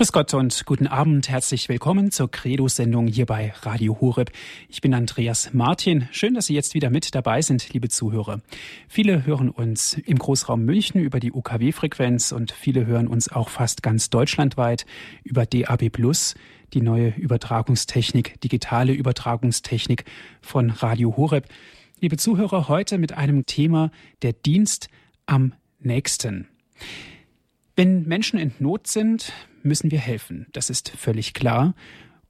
Grüß Gott und guten Abend. Herzlich willkommen zur Credo-Sendung hier bei Radio Horeb. Ich bin Andreas Martin. Schön, dass Sie jetzt wieder mit dabei sind, liebe Zuhörer. Viele hören uns im Großraum München über die UKW-Frequenz und viele hören uns auch fast ganz deutschlandweit über DAB+, die neue Übertragungstechnik, digitale Übertragungstechnik von Radio Horeb. Liebe Zuhörer, heute mit einem Thema der Dienst am nächsten. Wenn Menschen in Not sind, müssen wir helfen. Das ist völlig klar.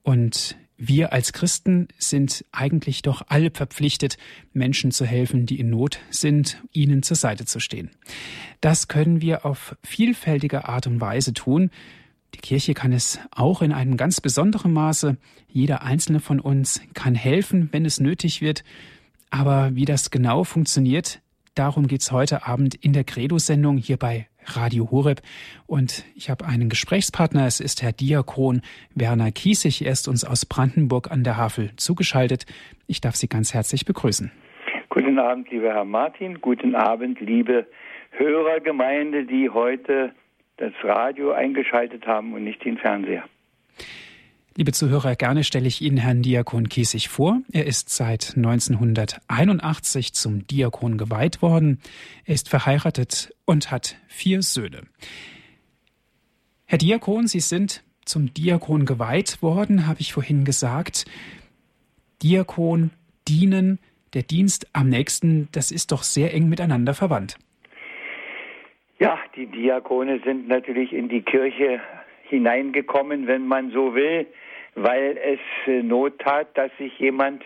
Und wir als Christen sind eigentlich doch alle verpflichtet, Menschen zu helfen, die in Not sind, ihnen zur Seite zu stehen. Das können wir auf vielfältige Art und Weise tun. Die Kirche kann es auch in einem ganz besonderen Maße. Jeder einzelne von uns kann helfen, wenn es nötig wird. Aber wie das genau funktioniert, darum geht's heute Abend in der Credo-Sendung hier bei Radio Horeb. Und ich habe einen Gesprächspartner. Es ist Herr Diakon Werner Kiesig. Er ist uns aus Brandenburg an der Havel zugeschaltet. Ich darf Sie ganz herzlich begrüßen. Guten Abend, lieber Herr Martin. Guten Abend, liebe Hörergemeinde, die heute das Radio eingeschaltet haben und nicht den Fernseher. Liebe Zuhörer, gerne stelle ich Ihnen Herrn Diakon Kiesig vor. Er ist seit 1981 zum Diakon geweiht worden. Er ist verheiratet und hat vier Söhne. Herr Diakon, Sie sind zum Diakon geweiht worden, habe ich vorhin gesagt. Diakon, dienen, der Dienst am nächsten, das ist doch sehr eng miteinander verwandt. Ja, die Diakone sind natürlich in die Kirche hineingekommen, wenn man so will weil es äh, Not tat, dass sich jemand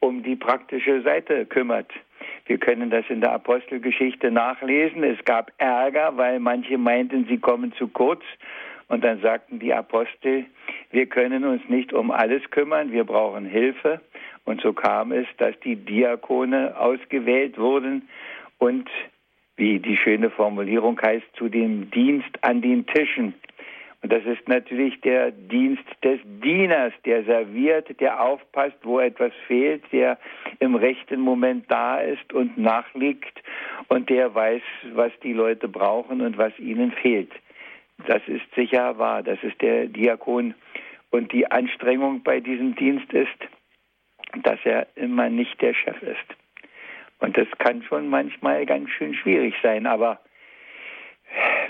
um die praktische Seite kümmert. Wir können das in der Apostelgeschichte nachlesen. Es gab Ärger, weil manche meinten, sie kommen zu kurz. Und dann sagten die Apostel, wir können uns nicht um alles kümmern, wir brauchen Hilfe. Und so kam es, dass die Diakone ausgewählt wurden und, wie die schöne Formulierung heißt, zu dem Dienst an den Tischen und das ist natürlich der Dienst des Dieners, der serviert, der aufpasst, wo etwas fehlt, der im rechten Moment da ist und nachliegt und der weiß, was die Leute brauchen und was ihnen fehlt. Das ist sicher wahr, das ist der Diakon. Und die Anstrengung bei diesem Dienst ist, dass er immer nicht der Chef ist. Und das kann schon manchmal ganz schön schwierig sein, aber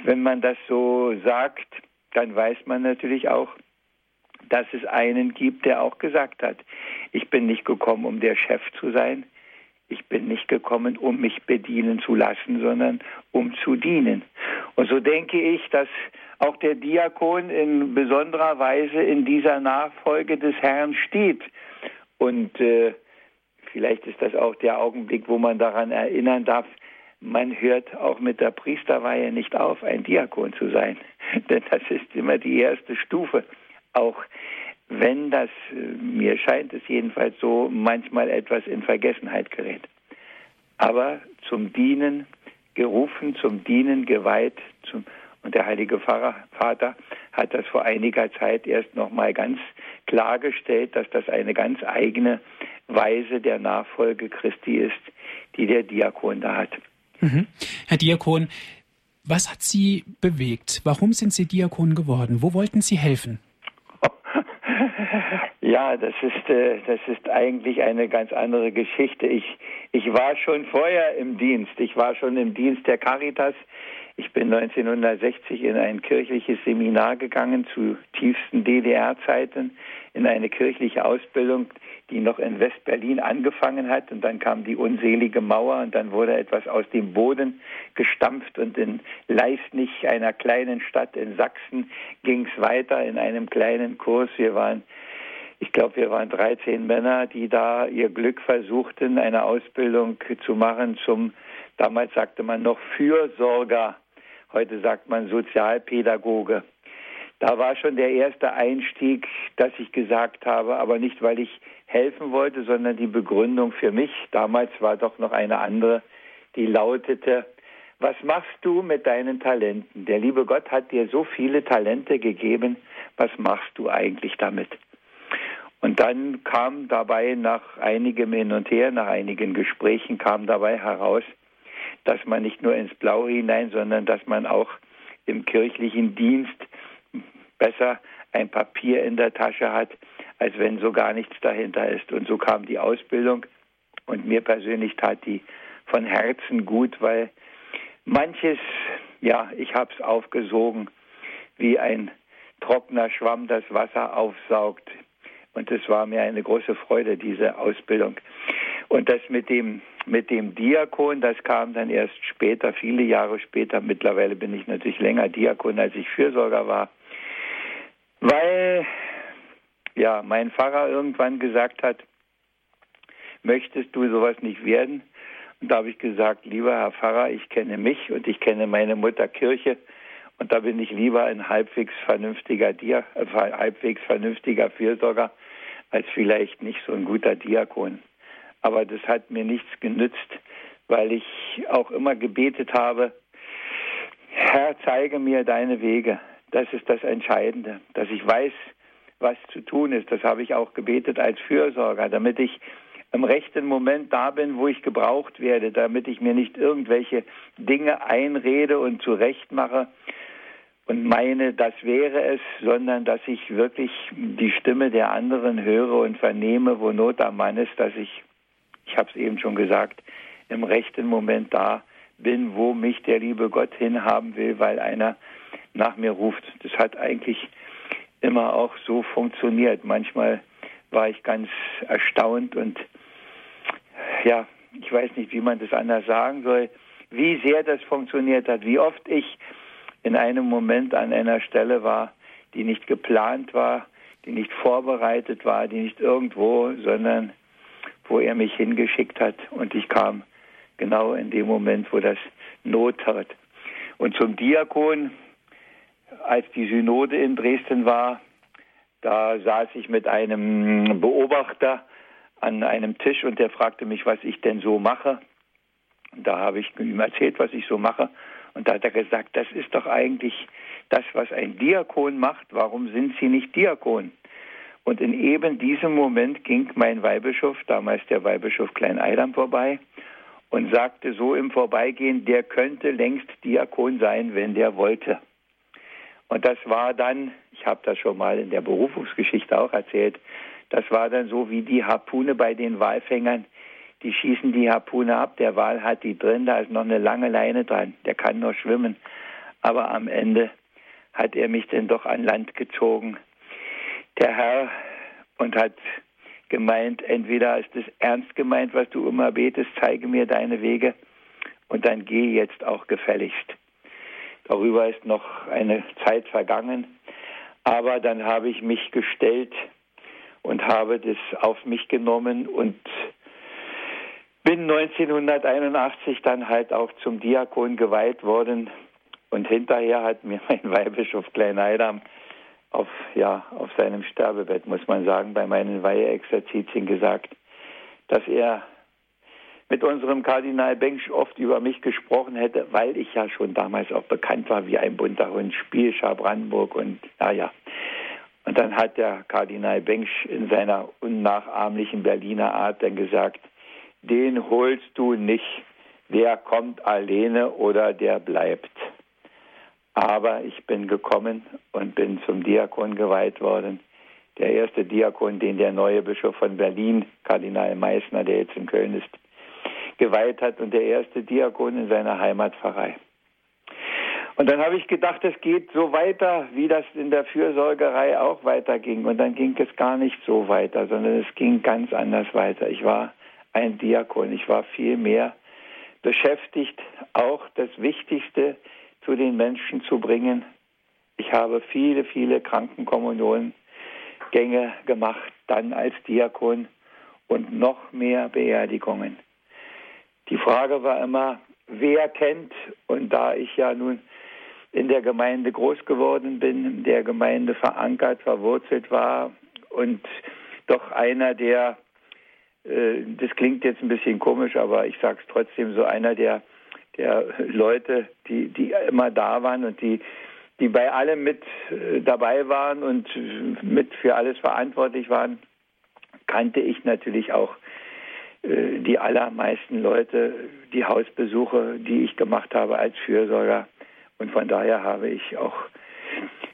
wenn man das so sagt, dann weiß man natürlich auch, dass es einen gibt, der auch gesagt hat, ich bin nicht gekommen, um der Chef zu sein, ich bin nicht gekommen, um mich bedienen zu lassen, sondern um zu dienen. Und so denke ich, dass auch der Diakon in besonderer Weise in dieser Nachfolge des Herrn steht. Und äh, vielleicht ist das auch der Augenblick, wo man daran erinnern darf, man hört auch mit der Priesterweihe nicht auf, ein Diakon zu sein. Denn das ist immer die erste Stufe. Auch wenn das, äh, mir scheint es jedenfalls so, manchmal etwas in Vergessenheit gerät. Aber zum Dienen gerufen, zum Dienen geweiht, zum, und der Heilige Pfarrer, Vater hat das vor einiger Zeit erst nochmal ganz klargestellt, dass das eine ganz eigene Weise der Nachfolge Christi ist, die der Diakon da hat. Mhm. Herr Diakon, was hat Sie bewegt? Warum sind Sie Diakon geworden? Wo wollten Sie helfen? Ja, das ist, äh, das ist eigentlich eine ganz andere Geschichte. Ich, ich war schon vorher im Dienst. Ich war schon im Dienst der Caritas. Ich bin 1960 in ein kirchliches Seminar gegangen zu tiefsten DDR-Zeiten in eine kirchliche Ausbildung, die noch in West-Berlin angefangen hat. Und dann kam die unselige Mauer und dann wurde etwas aus dem Boden gestampft. Und in Leisnich, einer kleinen Stadt in Sachsen, ging es weiter in einem kleinen Kurs. Wir waren ich glaube, wir waren 13 Männer, die da ihr Glück versuchten, eine Ausbildung zu machen zum, damals sagte man noch Fürsorger, heute sagt man Sozialpädagoge. Da war schon der erste Einstieg, dass ich gesagt habe, aber nicht, weil ich helfen wollte, sondern die Begründung für mich, damals war doch noch eine andere, die lautete, was machst du mit deinen Talenten? Der liebe Gott hat dir so viele Talente gegeben, was machst du eigentlich damit? Und dann kam dabei nach einigem Hin und Her, nach einigen Gesprächen kam dabei heraus, dass man nicht nur ins Blaue hinein, sondern dass man auch im kirchlichen Dienst besser ein Papier in der Tasche hat, als wenn so gar nichts dahinter ist. Und so kam die Ausbildung und mir persönlich tat die von Herzen gut, weil manches, ja, ich habe es aufgesogen, wie ein trockener Schwamm das Wasser aufsaugt. Und es war mir eine große Freude, diese Ausbildung. Und das mit dem, mit dem Diakon, das kam dann erst später, viele Jahre später. Mittlerweile bin ich natürlich länger Diakon, als ich Fürsorger war. Weil, ja, mein Pfarrer irgendwann gesagt hat, möchtest du sowas nicht werden? Und da habe ich gesagt, lieber Herr Pfarrer, ich kenne mich und ich kenne meine Mutter Kirche und da bin ich lieber ein halbwegs vernünftiger, Dia äh, halbwegs vernünftiger Fürsorger als vielleicht nicht so ein guter Diakon. Aber das hat mir nichts genützt, weil ich auch immer gebetet habe, Herr, zeige mir deine Wege. Das ist das Entscheidende, dass ich weiß, was zu tun ist. Das habe ich auch gebetet als Fürsorger, damit ich im rechten Moment da bin, wo ich gebraucht werde, damit ich mir nicht irgendwelche Dinge einrede und zurechtmache, und meine, das wäre es, sondern dass ich wirklich die Stimme der anderen höre und vernehme, wo Not am Mann ist, dass ich, ich habe es eben schon gesagt, im rechten Moment da bin, wo mich der liebe Gott hinhaben will, weil einer nach mir ruft. Das hat eigentlich immer auch so funktioniert. Manchmal war ich ganz erstaunt und ja, ich weiß nicht, wie man das anders sagen soll, wie sehr das funktioniert hat, wie oft ich in einem Moment an einer Stelle war, die nicht geplant war, die nicht vorbereitet war, die nicht irgendwo, sondern wo er mich hingeschickt hat und ich kam genau in dem Moment, wo das Not hat. Und zum Diakon, als die Synode in Dresden war, da saß ich mit einem Beobachter an einem Tisch und der fragte mich, was ich denn so mache. Da habe ich ihm erzählt, was ich so mache. Und da hat er gesagt, das ist doch eigentlich das, was ein Diakon macht. Warum sind Sie nicht Diakon? Und in eben diesem Moment ging mein Weihbischof, damals der Weihbischof Klein-Eidam, vorbei und sagte so im Vorbeigehen, der könnte längst Diakon sein, wenn der wollte. Und das war dann, ich habe das schon mal in der Berufungsgeschichte auch erzählt, das war dann so wie die Harpune bei den Walfängern, die schießen die Harpune ab, der Wal hat die drin, da ist noch eine lange Leine dran, der kann nur schwimmen. Aber am Ende hat er mich denn doch an Land gezogen, der Herr, und hat gemeint, entweder ist es ernst gemeint, was du immer betest, zeige mir deine Wege und dann geh jetzt auch gefälligst. Darüber ist noch eine Zeit vergangen, aber dann habe ich mich gestellt und habe das auf mich genommen und bin 1981 dann halt auch zum Diakon geweiht worden. Und hinterher hat mir mein Weihbischof Kleinheidam auf, ja, auf seinem Sterbebett, muss man sagen, bei meinen Weiheexerzitien gesagt, dass er mit unserem Kardinal Bengsch oft über mich gesprochen hätte, weil ich ja schon damals auch bekannt war wie ein bunter Hund, Spielschar Brandenburg und naja. Und dann hat der Kardinal Bengsch in seiner unnachahmlichen Berliner Art dann gesagt, den holst du nicht. Der kommt alleine oder der bleibt. Aber ich bin gekommen und bin zum Diakon geweiht worden. Der erste Diakon, den der neue Bischof von Berlin, Kardinal Meissner, der jetzt in Köln ist, geweiht hat und der erste Diakon in seiner Heimatpfarrei. Und dann habe ich gedacht, es geht so weiter, wie das in der Fürsorgerei auch weiterging. Und dann ging es gar nicht so weiter, sondern es ging ganz anders weiter. Ich war ein Diakon. Ich war viel mehr beschäftigt, auch das Wichtigste zu den Menschen zu bringen. Ich habe viele, viele Krankenkommunionengänge gemacht, dann als Diakon und noch mehr Beerdigungen. Die Frage war immer, wer kennt, und da ich ja nun in der Gemeinde groß geworden bin, in der Gemeinde verankert, verwurzelt war und doch einer der äh, das klingt jetzt ein bisschen komisch, aber ich sage es trotzdem, so einer der, der Leute, die, die immer da waren und die, die bei allem mit äh, dabei waren und mit für alles verantwortlich waren, kannte ich natürlich auch die allermeisten Leute, die Hausbesuche, die ich gemacht habe als Fürsorger. Und von daher habe ich auch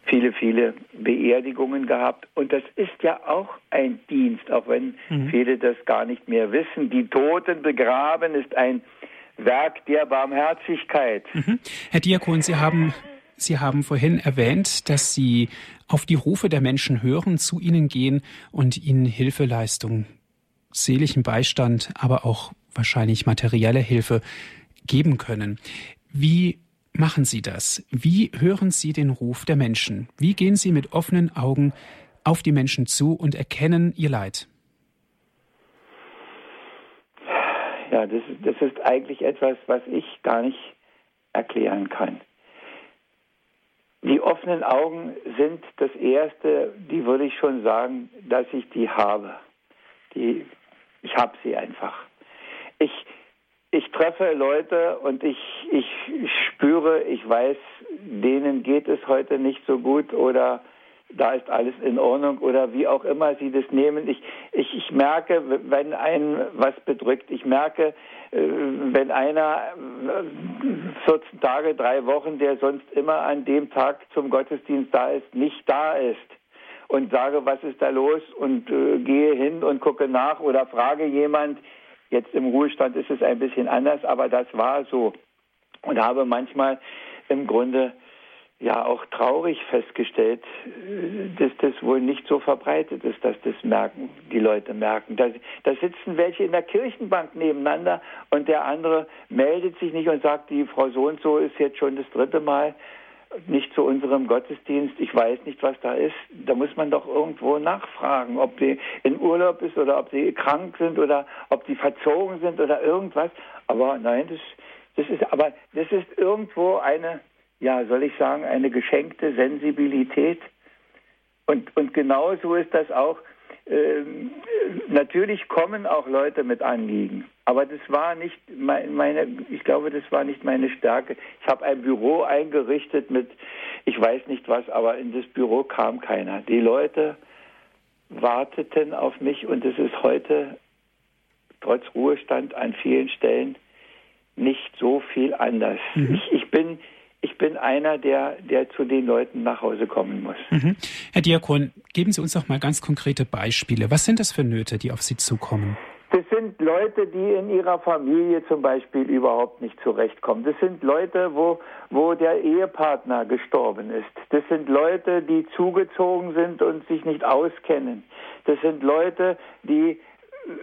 viele, viele Beerdigungen gehabt. Und das ist ja auch ein Dienst, auch wenn mhm. viele das gar nicht mehr wissen. Die Toten begraben ist ein Werk der Barmherzigkeit. Mhm. Herr Diakon, Sie haben Sie haben vorhin erwähnt, dass Sie auf die Rufe der Menschen hören, zu ihnen gehen und ihnen Hilfeleistung, seelischen Beistand, aber auch wahrscheinlich materielle Hilfe geben können. Wie machen Sie das? Wie hören Sie den Ruf der Menschen? Wie gehen Sie mit offenen Augen auf die Menschen zu und erkennen ihr Leid? Ja, das, das ist eigentlich etwas, was ich gar nicht erklären kann. Die offenen Augen sind das Erste, die würde ich schon sagen, dass ich die habe. Die, ich habe sie einfach. Ich, ich treffe Leute und ich, ich spüre, ich weiß, denen geht es heute nicht so gut oder da ist alles in Ordnung oder wie auch immer sie das nehmen. Ich, ich, ich merke, wenn einen was bedrückt. Ich merke, äh, wenn einer 14 äh, Tage, drei Wochen, der sonst immer an dem Tag zum Gottesdienst da ist, nicht da ist und sage, was ist da los und äh, gehe hin und gucke nach oder frage jemand, Jetzt im Ruhestand ist es ein bisschen anders, aber das war so. Und habe manchmal im Grunde ja auch traurig festgestellt, dass das wohl nicht so verbreitet ist, dass das merken, die Leute merken. Da, da sitzen welche in der Kirchenbank nebeneinander und der andere meldet sich nicht und sagt, die Frau so und so ist jetzt schon das dritte Mal nicht zu unserem Gottesdienst, ich weiß nicht, was da ist, da muss man doch irgendwo nachfragen, ob sie in Urlaub ist oder ob sie krank sind oder ob sie verzogen sind oder irgendwas. Aber nein, das, das ist, aber das ist irgendwo eine, ja, soll ich sagen, eine geschenkte Sensibilität. Und, und genauso ist das auch ähm, natürlich kommen auch Leute mit Anliegen, aber das war nicht meine, ich glaube, das war nicht meine Stärke. Ich habe ein Büro eingerichtet mit, ich weiß nicht was, aber in das Büro kam keiner. Die Leute warteten auf mich und es ist heute trotz Ruhestand an vielen Stellen nicht so viel anders. Mhm. Ich, ich bin ich bin einer, der, der zu den Leuten nach Hause kommen muss. Mhm. Herr Diakon, geben Sie uns doch mal ganz konkrete Beispiele. Was sind das für Nöte, die auf Sie zukommen? Das sind Leute, die in ihrer Familie zum Beispiel überhaupt nicht zurechtkommen. Das sind Leute, wo, wo der Ehepartner gestorben ist. Das sind Leute, die zugezogen sind und sich nicht auskennen. Das sind Leute, die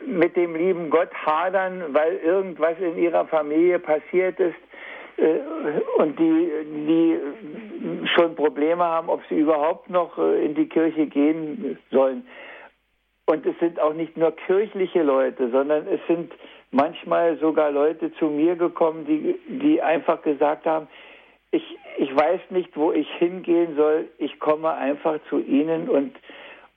mit dem lieben Gott hadern, weil irgendwas in ihrer Familie passiert ist und die, die schon Probleme haben, ob sie überhaupt noch äh, in die Kirche gehen sollen. Und es sind auch nicht nur kirchliche Leute, sondern es sind manchmal sogar Leute zu mir gekommen, die, die einfach gesagt haben, ich, ich weiß nicht, wo ich hingehen soll, ich komme einfach zu Ihnen und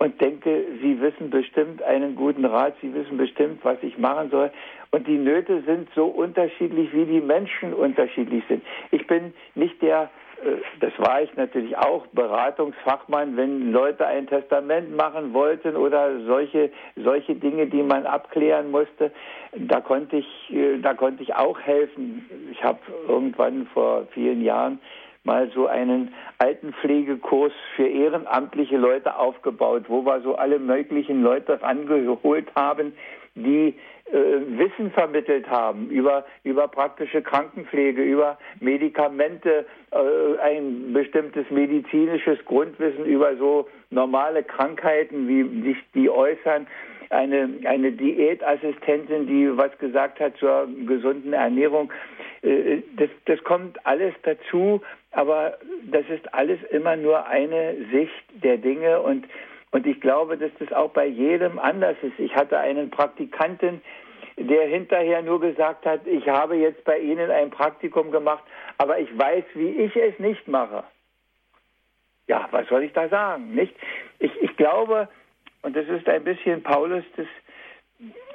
und denke, Sie wissen bestimmt einen guten Rat, Sie wissen bestimmt, was ich machen soll. Und die Nöte sind so unterschiedlich, wie die Menschen unterschiedlich sind. Ich bin nicht der, äh, das war ich natürlich auch, Beratungsfachmann, wenn Leute ein Testament machen wollten oder solche, solche Dinge, die man abklären musste, da konnte ich, äh, da konnte ich auch helfen. Ich habe irgendwann vor vielen Jahren mal so einen Altenpflegekurs für ehrenamtliche Leute aufgebaut, wo wir so alle möglichen Leute rangeholt haben, die Wissen vermittelt haben über, über praktische Krankenpflege, über Medikamente, äh, ein bestimmtes medizinisches Grundwissen über so normale Krankheiten, wie sich die äußern eine, eine Diätassistentin, die was gesagt hat zur gesunden Ernährung. Äh, das, das kommt alles dazu, aber das ist alles immer nur eine Sicht der Dinge und und ich glaube, dass das auch bei jedem anders ist. Ich hatte einen Praktikanten, der hinterher nur gesagt hat, ich habe jetzt bei Ihnen ein Praktikum gemacht, aber ich weiß, wie ich es nicht mache. Ja, was soll ich da sagen, nicht? Ich, ich glaube, und das ist ein bisschen Paulus, das,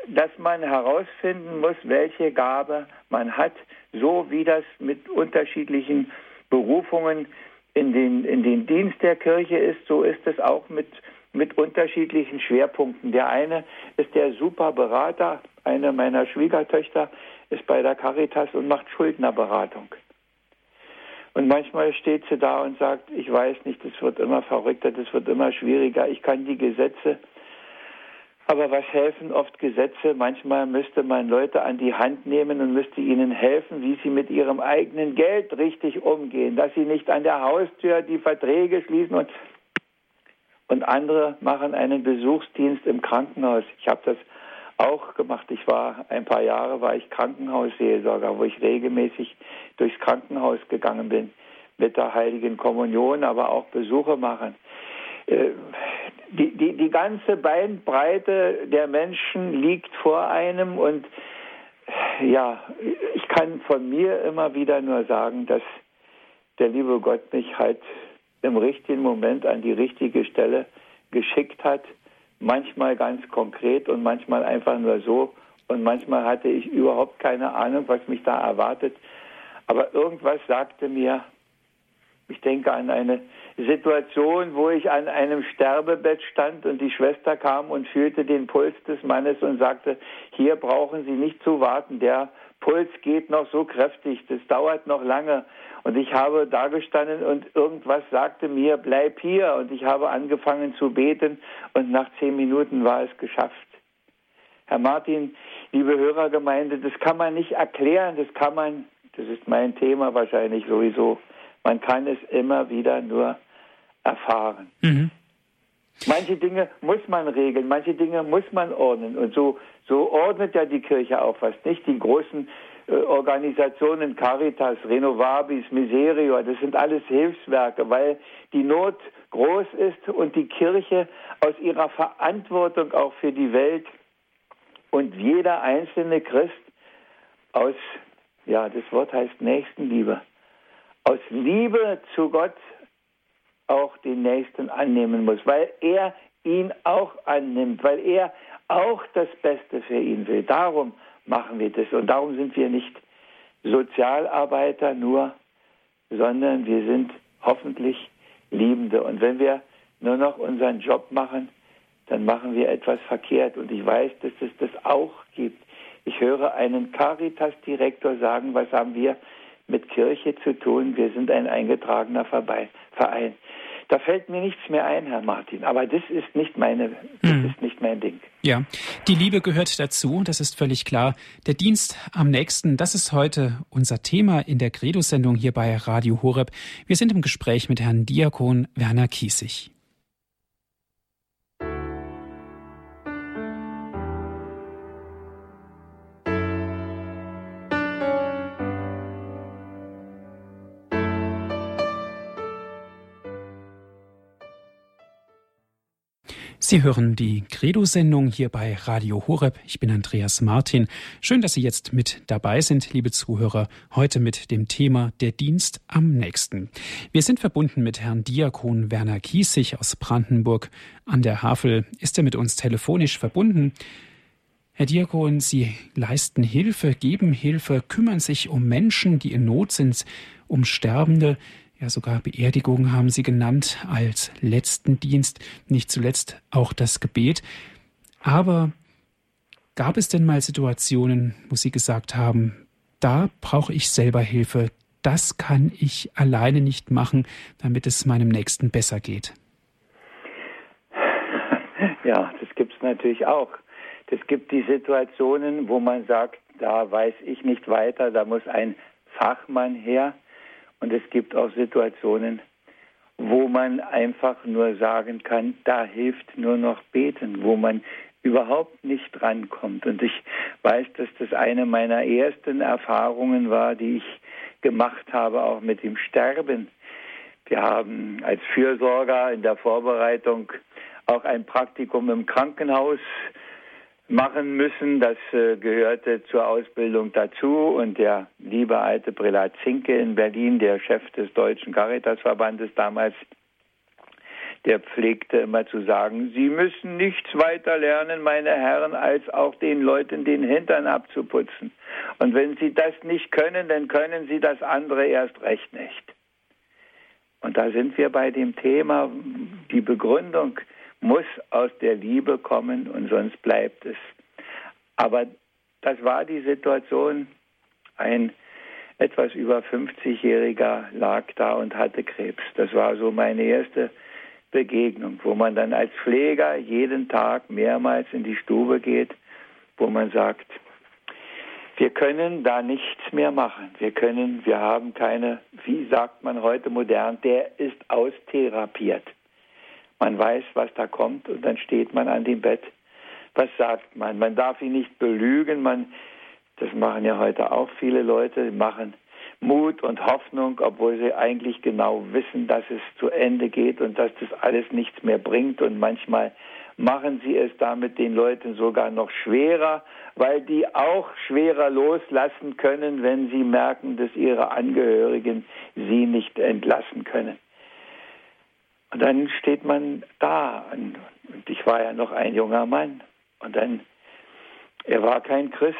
dass man herausfinden muss, welche Gabe man hat, so wie das mit unterschiedlichen Berufungen in den, in den Dienst der Kirche ist, so ist es auch mit, mit unterschiedlichen Schwerpunkten. Der eine ist der Superberater, eine meiner Schwiegertöchter ist bei der Caritas und macht Schuldnerberatung. Und manchmal steht sie da und sagt, ich weiß nicht, es wird immer verrückter, es wird immer schwieriger, ich kann die Gesetze. Aber was helfen oft Gesetze? Manchmal müsste man Leute an die Hand nehmen und müsste ihnen helfen, wie sie mit ihrem eigenen Geld richtig umgehen, dass sie nicht an der Haustür die Verträge schließen und, und andere machen einen Besuchsdienst im Krankenhaus. Ich habe das auch gemacht. Ich war ein paar Jahre war ich Krankenhausseelsorger, wo ich regelmäßig durchs Krankenhaus gegangen bin mit der Heiligen Kommunion, aber auch Besuche machen. Äh, die, die, die ganze Beinbreite der Menschen liegt vor einem und ja, ich kann von mir immer wieder nur sagen, dass der liebe Gott mich halt im richtigen Moment an die richtige Stelle geschickt hat manchmal ganz konkret und manchmal einfach nur so. Und manchmal hatte ich überhaupt keine Ahnung, was mich da erwartet. Aber irgendwas sagte mir, ich denke an eine Situation, wo ich an einem Sterbebett stand und die Schwester kam und fühlte den Puls des Mannes und sagte, hier brauchen Sie nicht zu warten, der Puls geht noch so kräftig, das dauert noch lange. Und ich habe da gestanden und irgendwas sagte mir, bleib hier. Und ich habe angefangen zu beten und nach zehn Minuten war es geschafft. Herr Martin, liebe Hörergemeinde, das kann man nicht erklären, das kann man, das ist mein Thema wahrscheinlich sowieso, man kann es immer wieder nur erfahren. Mhm. Manche Dinge muss man regeln, manche Dinge muss man ordnen. Und so, so ordnet ja die Kirche auch was, nicht? Die großen äh, Organisationen Caritas, Renovabis, Miserio, das sind alles Hilfswerke, weil die Not groß ist und die Kirche aus ihrer Verantwortung auch für die Welt und jeder einzelne Christ aus, ja, das Wort heißt Nächstenliebe, aus Liebe zu Gott auch den Nächsten annehmen muss, weil er ihn auch annimmt, weil er auch das Beste für ihn will. Darum machen wir das. Und darum sind wir nicht Sozialarbeiter nur, sondern wir sind hoffentlich Liebende. Und wenn wir nur noch unseren Job machen, dann machen wir etwas verkehrt. Und ich weiß, dass es das auch gibt. Ich höre einen Caritas-Direktor sagen, was haben wir mit Kirche zu tun? Wir sind ein eingetragener Verein. Da fällt mir nichts mehr ein, Herr Martin. Aber das ist nicht meine, das hm. ist nicht mein Ding. Ja, die Liebe gehört dazu. Das ist völlig klar. Der Dienst am nächsten, das ist heute unser Thema in der Credo-Sendung hier bei Radio Horeb. Wir sind im Gespräch mit Herrn Diakon Werner Kiesig. Sie hören die Credo-Sendung hier bei Radio Horeb. Ich bin Andreas Martin. Schön, dass Sie jetzt mit dabei sind, liebe Zuhörer. Heute mit dem Thema Der Dienst am nächsten. Wir sind verbunden mit Herrn Diakon Werner Kiesig aus Brandenburg. An der Havel ist er mit uns telefonisch verbunden. Herr Diakon, Sie leisten Hilfe, geben Hilfe, kümmern sich um Menschen, die in Not sind, um Sterbende ja sogar Beerdigung haben sie genannt als letzten Dienst, nicht zuletzt auch das Gebet. Aber gab es denn mal Situationen, wo Sie gesagt haben, da brauche ich selber Hilfe, das kann ich alleine nicht machen, damit es meinem Nächsten besser geht? Ja, das gibt es natürlich auch. Es gibt die Situationen, wo man sagt, da weiß ich nicht weiter, da muss ein Fachmann her. Und es gibt auch Situationen, wo man einfach nur sagen kann, da hilft nur noch beten, wo man überhaupt nicht rankommt. Und ich weiß, dass das eine meiner ersten Erfahrungen war, die ich gemacht habe, auch mit dem Sterben. Wir haben als Fürsorger in der Vorbereitung auch ein Praktikum im Krankenhaus machen müssen. Das äh, gehörte zur Ausbildung dazu. Und der liebe alte Prälat Zinke in Berlin, der Chef des Deutschen Caritasverbandes damals, der pflegte immer zu sagen, Sie müssen nichts weiter lernen, meine Herren, als auch den Leuten den Hintern abzuputzen. Und wenn Sie das nicht können, dann können Sie das andere erst recht nicht. Und da sind wir bei dem Thema, die Begründung muss aus der Liebe kommen und sonst bleibt es. Aber das war die Situation. Ein etwas über 50-Jähriger lag da und hatte Krebs. Das war so meine erste Begegnung, wo man dann als Pfleger jeden Tag mehrmals in die Stube geht, wo man sagt, wir können da nichts mehr machen. Wir können, wir haben keine, wie sagt man heute modern, der ist austherapiert. Man weiß, was da kommt und dann steht man an dem Bett. Was sagt man? Man darf ihn nicht belügen. Man, das machen ja heute auch viele Leute, machen Mut und Hoffnung, obwohl sie eigentlich genau wissen, dass es zu Ende geht und dass das alles nichts mehr bringt. Und manchmal machen sie es damit den Leuten sogar noch schwerer, weil die auch schwerer loslassen können, wenn sie merken, dass ihre Angehörigen sie nicht entlassen können. Und dann steht man da und ich war ja noch ein junger Mann und dann, er war kein Christ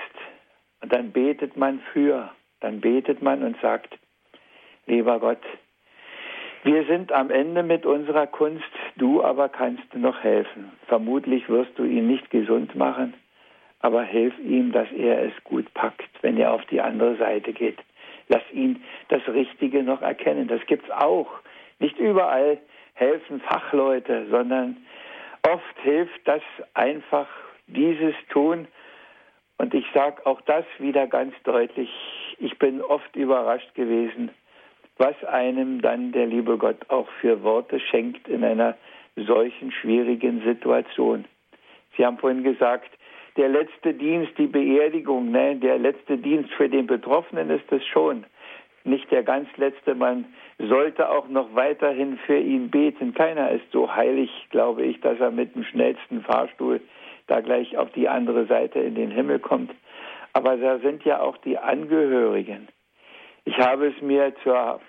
und dann betet man für, dann betet man und sagt, lieber Gott, wir sind am Ende mit unserer Kunst, du aber kannst noch helfen. Vermutlich wirst du ihn nicht gesund machen, aber hilf ihm, dass er es gut packt, wenn er auf die andere Seite geht. Lass ihn das Richtige noch erkennen. Das gibt's auch. Nicht überall helfen Fachleute, sondern oft hilft das einfach dieses tun. Und ich sage auch das wieder ganz deutlich. Ich bin oft überrascht gewesen, was einem dann der liebe Gott auch für Worte schenkt in einer solchen schwierigen Situation. Sie haben vorhin gesagt, der letzte Dienst, die Beerdigung, ne, der letzte Dienst für den Betroffenen ist es schon. Nicht der ganz letzte, man sollte auch noch weiterhin für ihn beten. Keiner ist so heilig, glaube ich, dass er mit dem schnellsten Fahrstuhl da gleich auf die andere Seite in den Himmel kommt. Aber da sind ja auch die Angehörigen. Ich habe es mir, zur,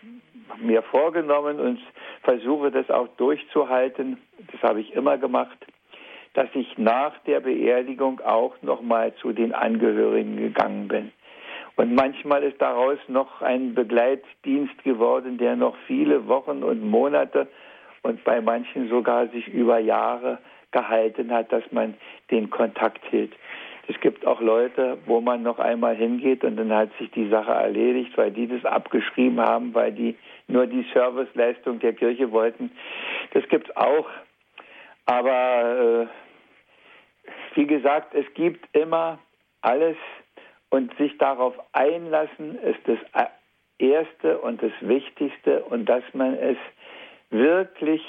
mir vorgenommen und versuche das auch durchzuhalten. Das habe ich immer gemacht, dass ich nach der Beerdigung auch nochmal zu den Angehörigen gegangen bin. Und manchmal ist daraus noch ein Begleitdienst geworden, der noch viele Wochen und Monate und bei manchen sogar sich über Jahre gehalten hat, dass man den Kontakt hielt. Es gibt auch Leute, wo man noch einmal hingeht und dann hat sich die Sache erledigt, weil die das abgeschrieben haben, weil die nur die Serviceleistung der Kirche wollten. Das gibt es auch. Aber äh, wie gesagt, es gibt immer alles und sich darauf einlassen ist das Erste und das Wichtigste und dass man es wirklich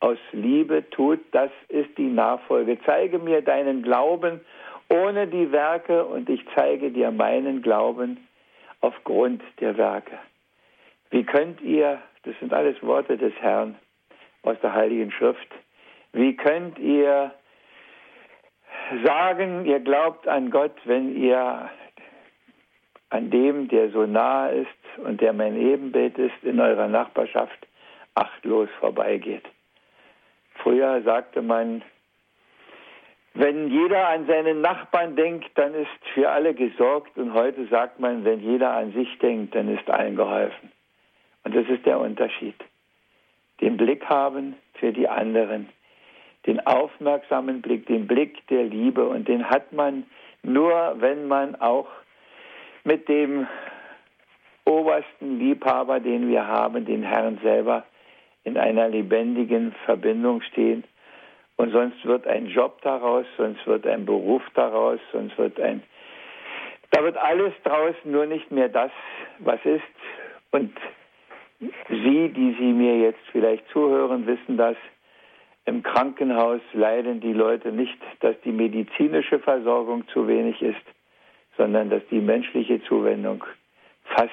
aus Liebe tut, das ist die Nachfolge. Zeige mir deinen Glauben ohne die Werke und ich zeige dir meinen Glauben aufgrund der Werke. Wie könnt ihr, das sind alles Worte des Herrn aus der Heiligen Schrift, wie könnt ihr sagen, ihr glaubt an Gott, wenn ihr an dem, der so nahe ist und der mein Ebenbild ist, in eurer Nachbarschaft achtlos vorbeigeht. Früher sagte man, wenn jeder an seinen Nachbarn denkt, dann ist für alle gesorgt. Und heute sagt man, wenn jeder an sich denkt, dann ist allen geholfen. Und das ist der Unterschied. Den Blick haben für die anderen, den aufmerksamen Blick, den Blick der Liebe. Und den hat man nur, wenn man auch mit dem obersten Liebhaber, den wir haben, den Herrn selber, in einer lebendigen Verbindung stehen und sonst wird ein Job daraus, sonst wird ein Beruf daraus, sonst wird ein... Da wird alles draus, nur nicht mehr das, was ist. Und Sie, die Sie mir jetzt vielleicht zuhören, wissen das. Im Krankenhaus leiden die Leute nicht, dass die medizinische Versorgung zu wenig ist, sondern dass die menschliche Zuwendung fast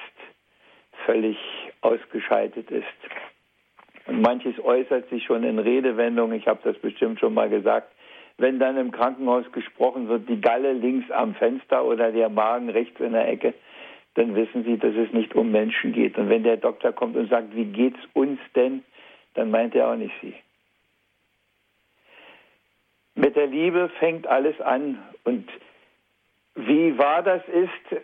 völlig ausgeschaltet ist. Und manches äußert sich schon in Redewendungen, ich habe das bestimmt schon mal gesagt, wenn dann im Krankenhaus gesprochen wird, die Galle links am Fenster oder der Magen rechts in der Ecke, dann wissen Sie, dass es nicht um Menschen geht. Und wenn der Doktor kommt und sagt, wie geht's uns denn, dann meint er auch nicht Sie. Mit der Liebe fängt alles an. Und wie wahr das ist,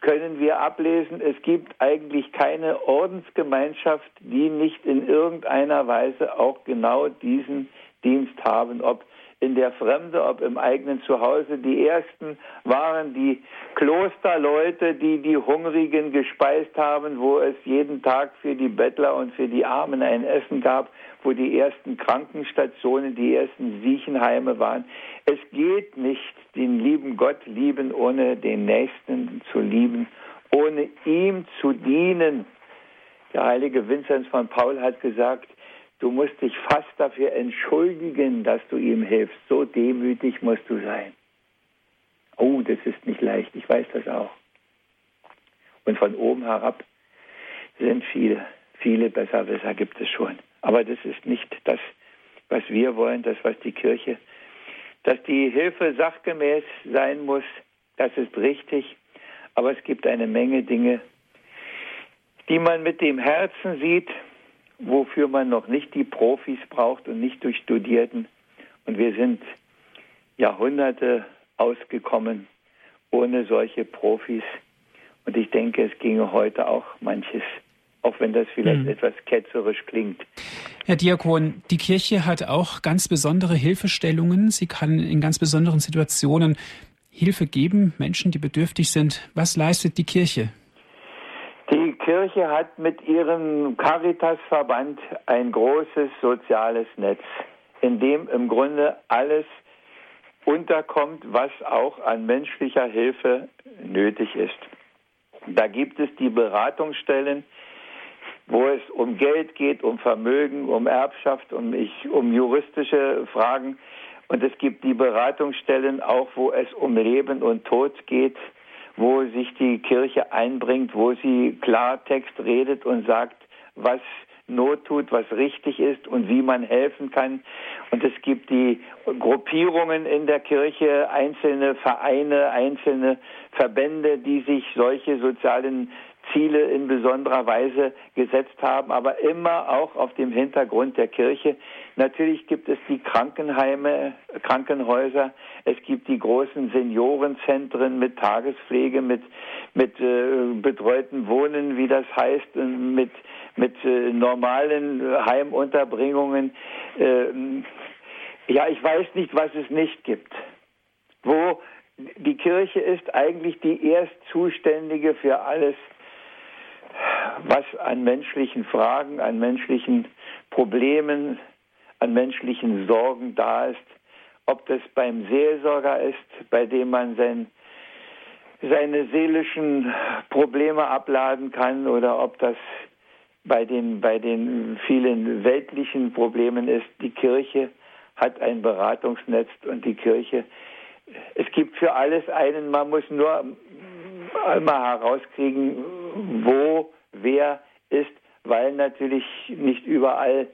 können wir ablesen, es gibt eigentlich keine Ordensgemeinschaft, die nicht in irgendeiner Weise auch genau diesen Dienst haben, ob in der Fremde, ob im eigenen Zuhause. Die ersten waren die Klosterleute, die die Hungrigen gespeist haben, wo es jeden Tag für die Bettler und für die Armen ein Essen gab, wo die ersten Krankenstationen, die ersten Siechenheime waren. Es geht nicht, den lieben Gott lieben, ohne den Nächsten zu lieben, ohne ihm zu dienen. Der heilige Vinzenz von Paul hat gesagt, Du musst dich fast dafür entschuldigen, dass du ihm hilfst. So demütig musst du sein. Oh, das ist nicht leicht, ich weiß das auch. Und von oben herab sind viele, viele Besserwisser gibt es schon. Aber das ist nicht das, was wir wollen, das, was die Kirche, dass die Hilfe sachgemäß sein muss, das ist richtig. Aber es gibt eine Menge Dinge, die man mit dem Herzen sieht, wofür man noch nicht die Profis braucht und nicht durch Studierten. Und wir sind Jahrhunderte ausgekommen ohne solche Profis. Und ich denke, es ginge heute auch manches, auch wenn das vielleicht hm. etwas ketzerisch klingt. Herr Diakon, die Kirche hat auch ganz besondere Hilfestellungen. Sie kann in ganz besonderen Situationen Hilfe geben, Menschen, die bedürftig sind. Was leistet die Kirche? Kirche hat mit ihrem Caritas-Verband ein großes soziales Netz, in dem im Grunde alles unterkommt, was auch an menschlicher Hilfe nötig ist. Da gibt es die Beratungsstellen, wo es um Geld geht, um Vermögen, um Erbschaft, um, ich, um juristische Fragen. Und es gibt die Beratungsstellen auch, wo es um Leben und Tod geht, wo sich die Kirche einbringt, wo sie Klartext redet und sagt, was Not tut, was richtig ist und wie man helfen kann. Und es gibt die Gruppierungen in der Kirche, einzelne Vereine, einzelne Verbände, die sich solche sozialen Ziele in besonderer Weise gesetzt haben, aber immer auch auf dem Hintergrund der Kirche. Natürlich gibt es die Krankenheime, Krankenhäuser, es gibt die großen Seniorenzentren mit Tagespflege, mit, mit äh, betreuten Wohnen, wie das heißt, mit, mit äh, normalen Heimunterbringungen. Äh, ja, ich weiß nicht, was es nicht gibt. Wo die Kirche ist eigentlich die Erstzuständige für alles, was an menschlichen Fragen, an menschlichen Problemen, an menschlichen Sorgen da ist. Ob das beim Seelsorger ist, bei dem man sein, seine seelischen Probleme abladen kann, oder ob das bei den, bei den vielen weltlichen Problemen ist. Die Kirche hat ein Beratungsnetz und die Kirche, es gibt für alles einen, man muss nur einmal herauskriegen, wo wer ist, weil natürlich nicht überall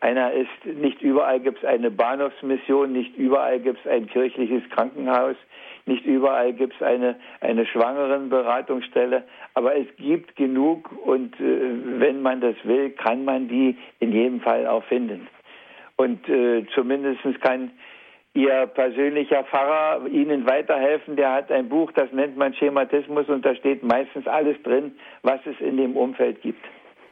einer ist, nicht überall gibt es eine Bahnhofsmission, nicht überall gibt es ein kirchliches Krankenhaus, nicht überall gibt es eine, eine Schwangerenberatungsstelle, aber es gibt genug und äh, wenn man das will, kann man die in jedem Fall auch finden. Und äh, zumindest kann Ihr persönlicher Pfarrer Ihnen weiterhelfen. Der hat ein Buch, das nennt man Schematismus und da steht meistens alles drin, was es in dem Umfeld gibt.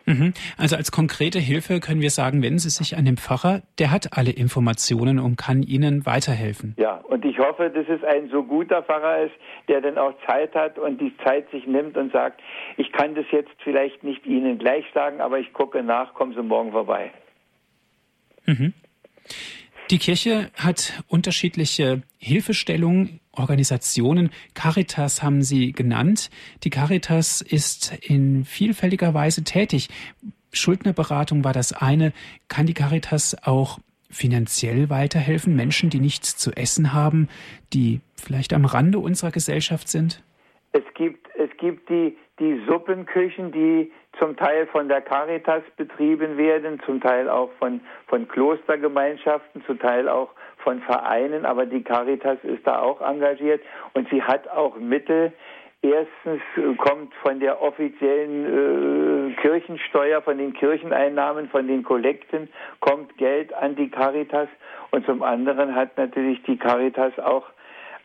Mhm. Also als konkrete Hilfe können wir sagen, wenden Sie sich an den Pfarrer, der hat alle Informationen und kann Ihnen weiterhelfen. Ja, und ich hoffe, dass es ein so guter Pfarrer ist, der dann auch Zeit hat und die Zeit sich nimmt und sagt, ich kann das jetzt vielleicht nicht Ihnen gleich sagen, aber ich gucke nach, kommen Sie morgen vorbei. Mhm. Die Kirche hat unterschiedliche Hilfestellungen, Organisationen. Caritas haben Sie genannt. Die Caritas ist in vielfältiger Weise tätig. Schuldnerberatung war das eine. Kann die Caritas auch finanziell weiterhelfen? Menschen, die nichts zu essen haben, die vielleicht am Rande unserer Gesellschaft sind? Es gibt, es gibt die, die Suppenküchen, die zum Teil von der Caritas betrieben werden, zum Teil auch von, von Klostergemeinschaften, zum Teil auch von Vereinen, aber die Caritas ist da auch engagiert und sie hat auch Mittel. Erstens kommt von der offiziellen äh, Kirchensteuer, von den Kircheneinnahmen, von den Kollekten, kommt Geld an die Caritas und zum anderen hat natürlich die Caritas auch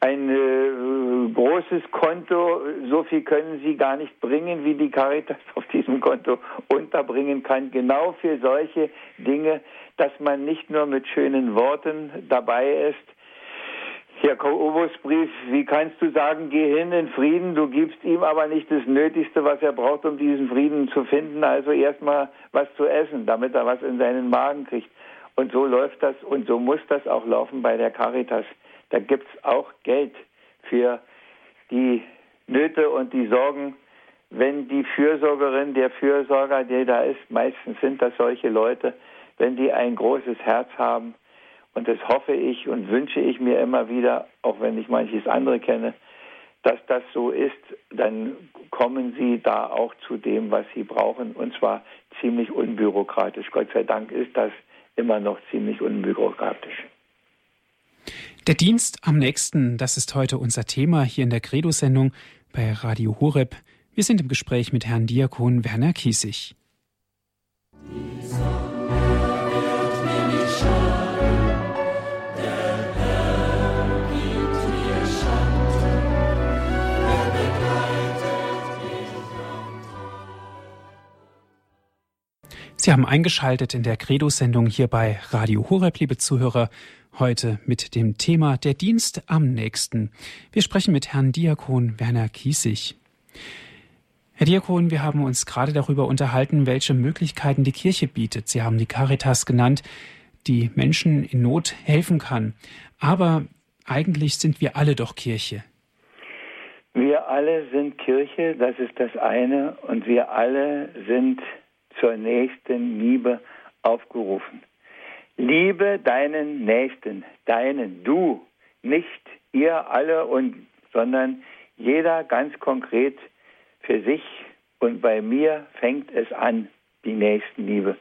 ein äh, großes Konto, so viel können sie gar nicht bringen, wie die Caritas auf diesem Konto unterbringen kann. Genau für solche Dinge, dass man nicht nur mit schönen Worten dabei ist, Jakobus Brief, wie kannst du sagen, geh hin in Frieden, du gibst ihm aber nicht das Nötigste, was er braucht, um diesen Frieden zu finden, also erstmal was zu essen, damit er was in seinen Magen kriegt. Und so läuft das und so muss das auch laufen bei der Caritas. Da gibt es auch Geld für die Nöte und die Sorgen. Wenn die Fürsorgerin, der Fürsorger, der da ist, meistens sind das solche Leute, wenn die ein großes Herz haben, und das hoffe ich und wünsche ich mir immer wieder, auch wenn ich manches andere kenne, dass das so ist, dann kommen sie da auch zu dem, was sie brauchen, und zwar ziemlich unbürokratisch. Gott sei Dank ist das immer noch ziemlich unbürokratisch. Der Dienst am nächsten, das ist heute unser Thema hier in der Credo-Sendung bei Radio Horeb. Wir sind im Gespräch mit Herrn Diakon Werner Kiesig. Sie haben eingeschaltet in der Credo-Sendung hier bei Radio Horeb, liebe Zuhörer, heute mit dem Thema Der Dienst am nächsten. Wir sprechen mit Herrn Diakon Werner Kiesig. Herr Diakon, wir haben uns gerade darüber unterhalten, welche Möglichkeiten die Kirche bietet. Sie haben die Caritas genannt, die Menschen in Not helfen kann. Aber eigentlich sind wir alle doch Kirche. Wir alle sind Kirche, das ist das eine, und wir alle sind zur nächsten Liebe aufgerufen. Liebe deinen Nächsten, deinen, du, nicht ihr alle und, sondern jeder ganz konkret für sich und bei mir fängt es an, die Nächstenliebe.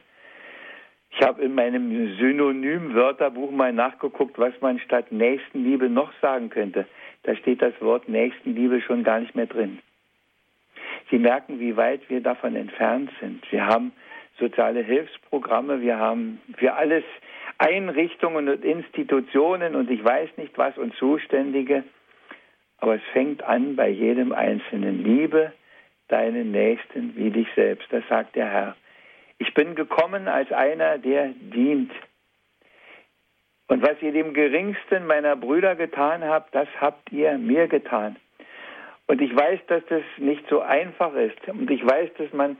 Ich habe in meinem Synonym-Wörterbuch mal nachgeguckt, was man statt Nächstenliebe noch sagen könnte. Da steht das Wort Nächstenliebe schon gar nicht mehr drin. Sie merken, wie weit wir davon entfernt sind. Wir haben soziale Hilfsprogramme, wir haben für alles Einrichtungen und Institutionen und ich weiß nicht was und Zuständige. Aber es fängt an bei jedem Einzelnen. Liebe deinen Nächsten wie dich selbst. Das sagt der Herr. Ich bin gekommen als einer, der dient. Und was ihr dem geringsten meiner Brüder getan habt, das habt ihr mir getan. Und ich weiß, dass das nicht so einfach ist. Und ich weiß, dass man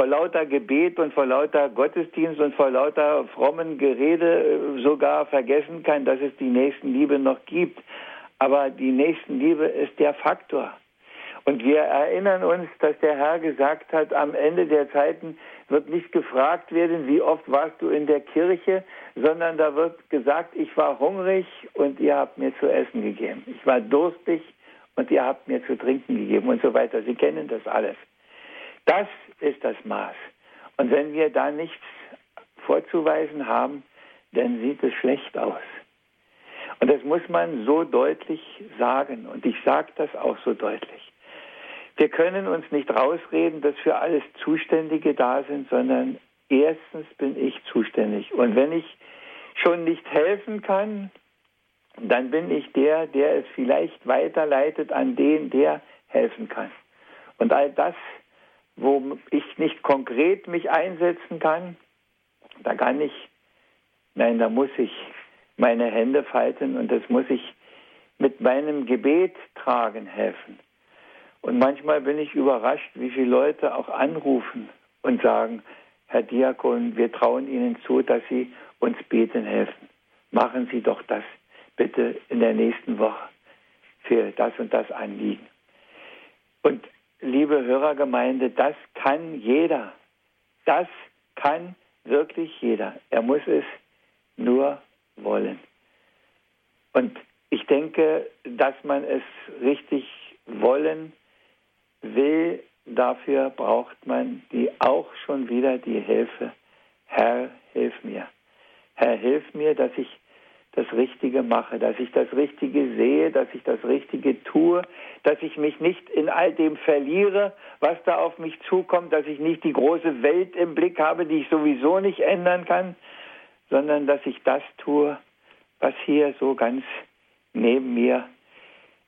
vor lauter Gebet und vor lauter Gottesdienst und vor lauter frommen Gerede äh, sogar vergessen kann, dass es die Nächstenliebe noch gibt. Aber die Nächstenliebe ist der Faktor. Und wir erinnern uns, dass der Herr gesagt hat, am Ende der Zeiten wird nicht gefragt werden, wie oft warst du in der Kirche, sondern da wird gesagt, ich war hungrig und ihr habt mir zu essen gegeben. Ich war durstig und ihr habt mir zu trinken gegeben und so weiter. Sie kennen das alles. Das ist das Maß. Und wenn wir da nichts vorzuweisen haben, dann sieht es schlecht aus. Und das muss man so deutlich sagen. Und ich sage das auch so deutlich. Wir können uns nicht rausreden, dass für alles Zuständige da sind, sondern erstens bin ich zuständig. Und wenn ich schon nicht helfen kann, dann bin ich der, der es vielleicht weiterleitet an den, der helfen kann. Und all das wo ich nicht konkret mich einsetzen kann, da kann ich, nein, da muss ich meine Hände falten und das muss ich mit meinem Gebet tragen helfen. Und manchmal bin ich überrascht, wie viele Leute auch anrufen und sagen, Herr Diakon, wir trauen Ihnen zu, dass Sie uns beten helfen. Machen Sie doch das bitte in der nächsten Woche für das und das Anliegen. Und liebe Hörergemeinde, das kann jeder. Das kann wirklich jeder. Er muss es nur wollen. Und ich denke, dass man es richtig wollen will, dafür braucht man die auch schon wieder die Hilfe. Herr, hilf mir. Herr, hilf mir, dass ich das Richtige mache, dass ich das Richtige sehe, dass ich das Richtige tue, dass ich mich nicht in all dem verliere, was da auf mich zukommt, dass ich nicht die große Welt im Blick habe, die ich sowieso nicht ändern kann, sondern dass ich das tue, was hier so ganz neben mir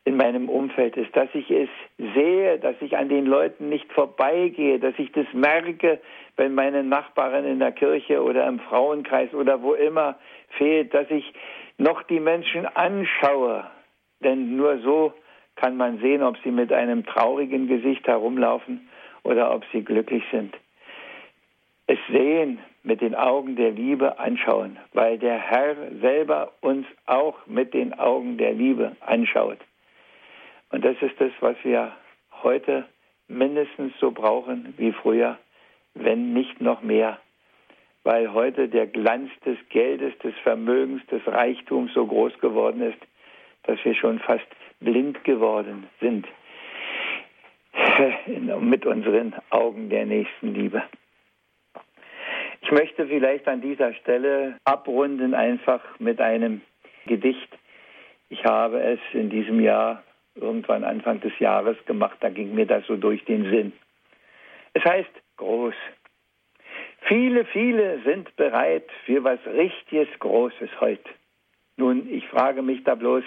in meinem Umfeld ist, dass ich es sehe, dass ich an den Leuten nicht vorbeigehe, dass ich das merke, wenn meine Nachbarin in der Kirche oder im Frauenkreis oder wo immer fehlt, dass ich noch die Menschen anschaue. Denn nur so kann man sehen, ob sie mit einem traurigen Gesicht herumlaufen oder ob sie glücklich sind. Es sehen, mit den Augen der Liebe anschauen, weil der Herr selber uns auch mit den Augen der Liebe anschaut. Und das ist das, was wir heute mindestens so brauchen wie früher, wenn nicht noch mehr. Weil heute der Glanz des Geldes, des Vermögens, des Reichtums so groß geworden ist, dass wir schon fast blind geworden sind mit unseren Augen der Nächstenliebe. Ich möchte vielleicht an dieser Stelle abrunden einfach mit einem Gedicht. Ich habe es in diesem Jahr, irgendwann Anfang des Jahres gemacht, da ging mir das so durch den Sinn. Es heißt groß. Viele, viele sind bereit für was richtiges Großes heute. Nun, ich frage mich da bloß,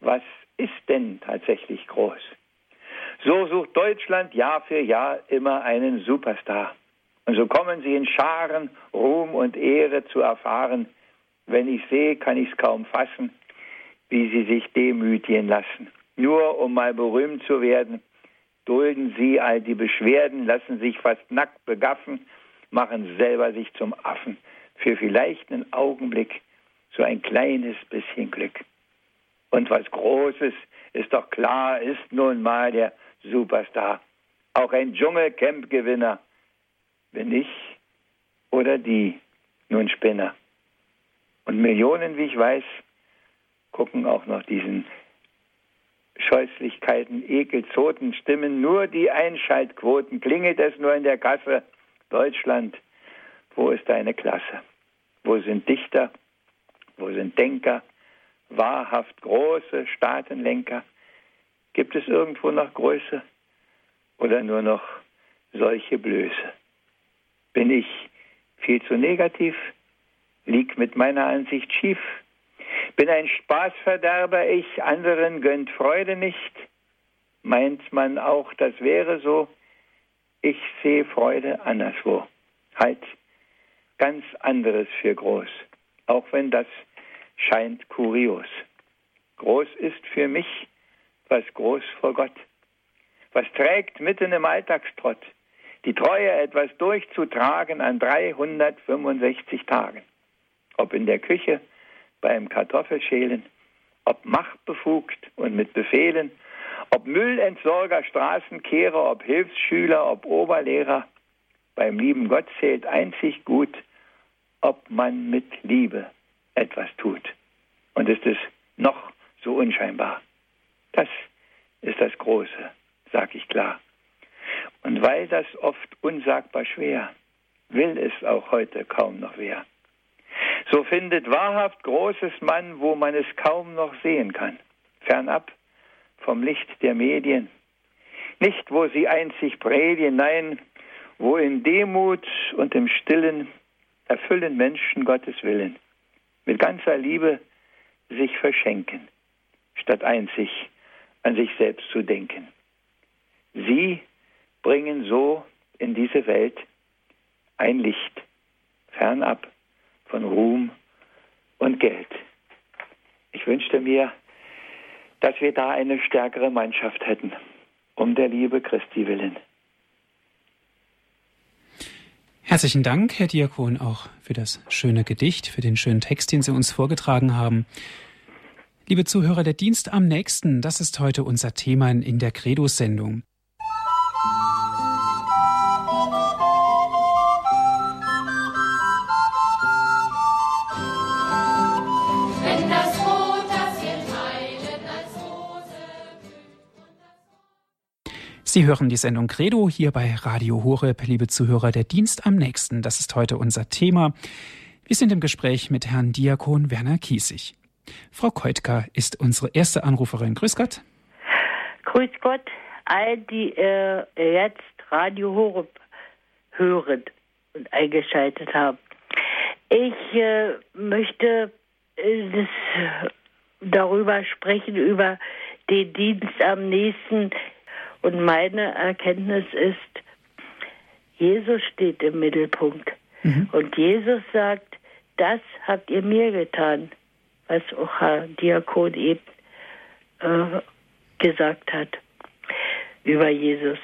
was ist denn tatsächlich groß? So sucht Deutschland Jahr für Jahr immer einen Superstar. Und so kommen sie in Scharen, Ruhm und Ehre zu erfahren. Wenn ich sehe, kann ich es kaum fassen, wie sie sich demütigen lassen. Nur um mal berühmt zu werden, dulden sie all die Beschwerden, lassen sich fast nackt begaffen, machen selber sich zum Affen. Für vielleicht einen Augenblick so ein kleines bisschen Glück. Und was Großes ist doch klar, ist nun mal der Superstar. Auch ein Dschungelcamp-Gewinner bin ich oder die nun Spinner. Und Millionen, wie ich weiß, gucken auch noch diesen Scheußlichkeiten, Ekel, Zoten, Stimmen, nur die Einschaltquoten, klingelt es nur in der Kasse. Deutschland, wo ist deine Klasse? Wo sind Dichter? Wo sind Denker? Wahrhaft große Staatenlenker? Gibt es irgendwo noch Größe oder nur noch solche Blöße? Bin ich viel zu negativ? Lieg mit meiner Ansicht schief? Bin ein Spaßverderber, ich anderen gönnt Freude nicht? Meint man auch, das wäre so? Ich sehe Freude anderswo. Halt ganz anderes für groß, auch wenn das scheint kurios. Groß ist für mich, was groß vor Gott. Was trägt mitten im Alltagstrott? die Treue etwas durchzutragen an 365 Tagen. Ob in der Küche, beim Kartoffelschälen, ob machtbefugt und mit Befehlen, ob Müllentsorger, Straßenkehrer, ob Hilfsschüler, ob Oberlehrer, beim lieben Gott zählt einzig gut, ob man mit Liebe etwas tut. Und ist es noch so unscheinbar. Das ist das Große, sag ich klar. Und weil das oft unsagbar schwer, will es auch heute kaum noch wer. So findet wahrhaft großes Mann, wo man es kaum noch sehen kann, fernab vom Licht der Medien. Nicht, wo sie einzig predigen, nein, wo in Demut und im Stillen erfüllen Menschen Gottes Willen, mit ganzer Liebe sich verschenken, statt einzig an sich selbst zu denken. Sie bringen so in diese Welt ein Licht, fernab von Ruhm und Geld. Ich wünschte mir, dass wir da eine stärkere Mannschaft hätten, um der Liebe Christi willen. Herzlichen Dank, Herr Diakon, auch für das schöne Gedicht, für den schönen Text, den Sie uns vorgetragen haben. Liebe Zuhörer, der Dienst am nächsten, das ist heute unser Thema in der Credo-Sendung. Sie hören die Sendung Credo hier bei Radio Horeb, liebe Zuhörer, der Dienst am nächsten. Das ist heute unser Thema. Wir sind im Gespräch mit Herrn Diakon Werner Kiesig. Frau Keutka ist unsere erste Anruferin. Grüß Gott. Grüß Gott, all die äh, jetzt Radio Horeb hören und eingeschaltet haben. Ich äh, möchte äh, das, darüber sprechen, über den Dienst am nächsten. Und meine Erkenntnis ist, Jesus steht im Mittelpunkt. Mhm. Und Jesus sagt, das habt ihr mir getan, was auch Herr Diakon eben äh, gesagt hat über Jesus.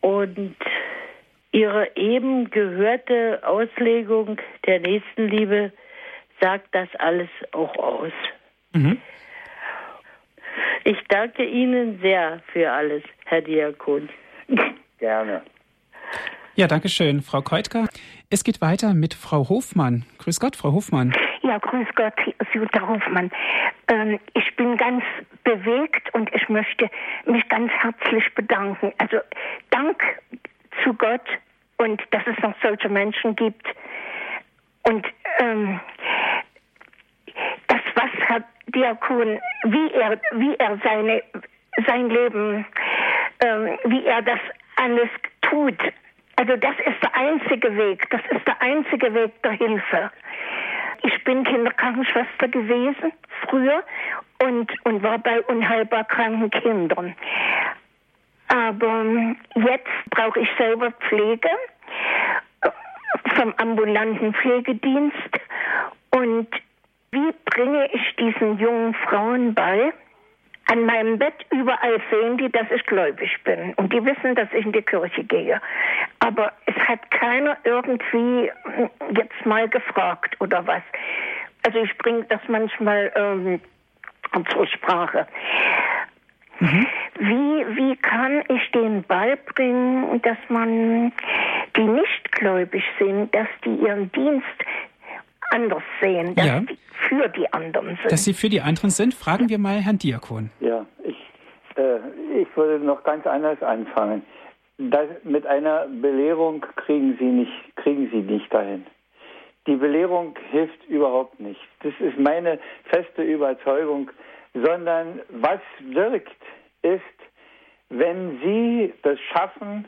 Und ihre eben gehörte Auslegung der Nächstenliebe sagt das alles auch aus. Mhm. Ich danke Ihnen sehr für alles, Herr Diakon. Gerne. Ja, danke schön, Frau Keutker. Es geht weiter mit Frau Hofmann. Grüß Gott, Frau Hofmann. Ja, grüß Gott, Jutta Hofmann. Ähm, ich bin ganz bewegt und ich möchte mich ganz herzlich bedanken. Also Dank zu Gott und dass es noch solche Menschen gibt. Und ähm, Diakon, wie er, wie er seine, sein Leben, ähm, wie er das alles tut, also das ist der einzige Weg, das ist der einzige Weg der Hilfe. Ich bin Kinderkrankenschwester gewesen früher und, und war bei unheilbar kranken Kindern. Aber jetzt brauche ich selber Pflege vom ambulanten Pflegedienst. Und wie bringe ich diesen jungen Frauen bei, an meinem Bett überall sehen die, dass ich gläubig bin. Und die wissen, dass ich in die Kirche gehe. Aber es hat keiner irgendwie hm, jetzt mal gefragt oder was. Also ich bringe das manchmal ähm, zur Sprache. Mhm. Wie, wie kann ich denen beibringen, dass man, die nicht gläubig sind, dass die ihren Dienst anders sehen, dass ja. die für die anderen sind. Dass sie für die anderen sind, fragen wir mal Herrn Diakon. Ja, ich, äh, ich würde noch ganz anders anfangen. Das, mit einer Belehrung kriegen Sie nicht, kriegen Sie nicht dahin. Die Belehrung hilft überhaupt nicht. Das ist meine feste Überzeugung, sondern was wirkt, ist, wenn Sie das schaffen,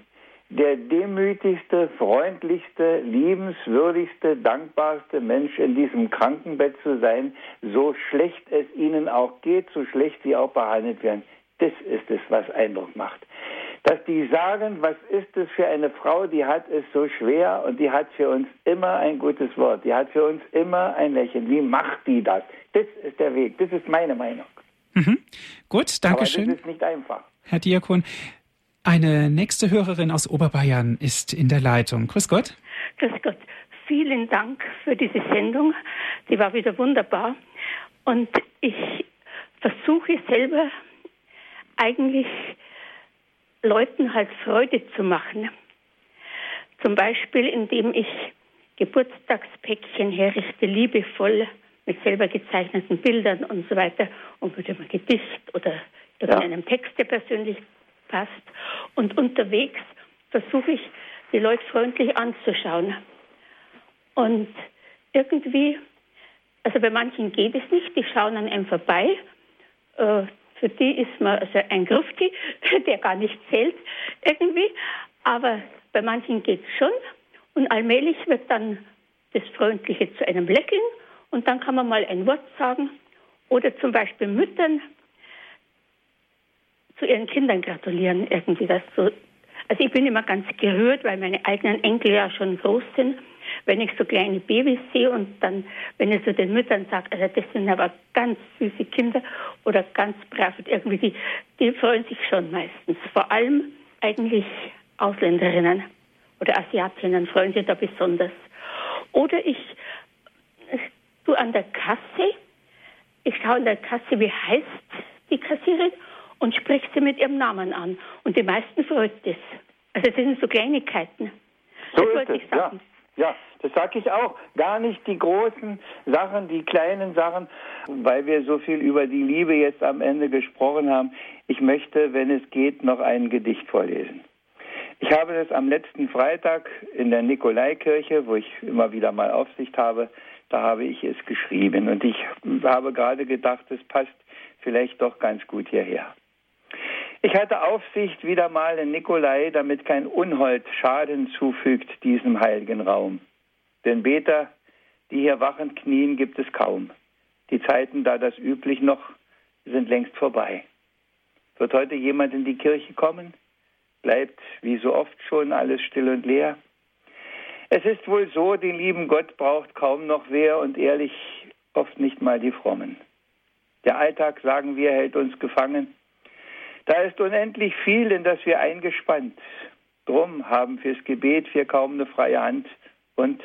der demütigste, freundlichste, liebenswürdigste, dankbarste Mensch in diesem Krankenbett zu sein, so schlecht es ihnen auch geht, so schlecht sie auch behandelt werden. Das ist es, was Eindruck macht. Dass die sagen, was ist es für eine Frau, die hat es so schwer und die hat für uns immer ein gutes Wort, die hat für uns immer ein Lächeln. Wie macht die das? Das ist der Weg, das ist meine Meinung. Mhm. Gut, danke schön. Das ist nicht einfach. Herr Diakon, eine nächste Hörerin aus Oberbayern ist in der Leitung. Grüß Gott. Grüß Gott. Vielen Dank für diese Sendung. Die war wieder wunderbar. Und ich versuche selber eigentlich Leuten halt Freude zu machen. Zum Beispiel, indem ich Geburtstagspäckchen herrichte, liebevoll mit selber gezeichneten Bildern und so weiter und mit einem Gedicht oder irgendeinem ja. Text, der persönlich passt. Und unterwegs versuche ich, die Leute freundlich anzuschauen. Und irgendwie, also bei manchen geht es nicht, die schauen an einem vorbei. Äh, für die ist man also ein Grufti, der gar nicht zählt irgendwie. Aber bei manchen geht es schon. Und allmählich wird dann das Freundliche zu einem Lächeln. Und dann kann man mal ein Wort sagen. Oder zum Beispiel Müttern, zu ihren Kindern gratulieren, irgendwie das so. Also ich bin immer ganz gerührt, weil meine eigenen Enkel ja schon groß sind. Wenn ich so kleine Babys sehe und dann, wenn ich so den Müttern sage, also das sind aber ganz süße Kinder oder ganz brav, irgendwie die, die freuen sich schon meistens. Vor allem eigentlich Ausländerinnen oder Asiatinnen freuen sich da besonders. Oder ich, du an der Kasse, ich schaue an der Kasse, wie heißt die Kassierin und spricht sie mit ihrem Namen an. Und die meisten freut das. Also das sind so Kleinigkeiten. So das ist es, ja. Ja, das sage ich auch. Gar nicht die großen Sachen, die kleinen Sachen, weil wir so viel über die Liebe jetzt am Ende gesprochen haben. Ich möchte, wenn es geht, noch ein Gedicht vorlesen. Ich habe das am letzten Freitag in der Nikolaikirche, wo ich immer wieder mal Aufsicht habe, da habe ich es geschrieben. Und ich habe gerade gedacht, es passt vielleicht doch ganz gut hierher. Ich hatte Aufsicht wieder mal in Nikolai, damit kein Unhold Schaden zufügt diesem heiligen Raum. Denn Beter, die hier wachend knien, gibt es kaum. Die Zeiten, da das üblich noch, sind längst vorbei. Wird heute jemand in die Kirche kommen? Bleibt wie so oft schon alles still und leer? Es ist wohl so, den lieben Gott braucht kaum noch wer und ehrlich oft nicht mal die Frommen. Der Alltag, sagen wir, hält uns gefangen. Da ist unendlich viel, in das wir eingespannt. Drum haben fürs Gebet wir kaum eine freie Hand und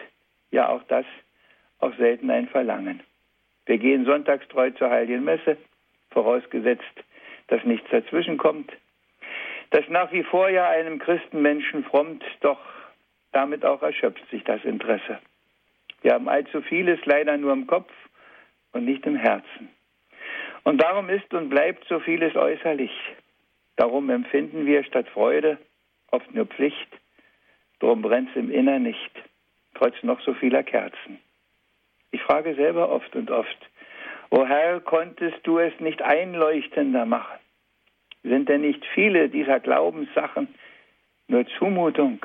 ja auch das auch selten ein Verlangen. Wir gehen sonntagstreu zur Heiligen Messe, vorausgesetzt, dass nichts dazwischen kommt. Das nach wie vor ja einem Christenmenschen frommt, doch damit auch erschöpft sich das Interesse. Wir haben allzu vieles leider nur im Kopf und nicht im Herzen. Und darum ist und bleibt so vieles äußerlich. Darum empfinden wir statt Freude oft nur Pflicht. Darum brennt es im Innern nicht, trotz noch so vieler Kerzen. Ich frage selber oft und oft, O Herr, konntest du es nicht einleuchtender machen? Sind denn nicht viele dieser Glaubenssachen nur Zumutung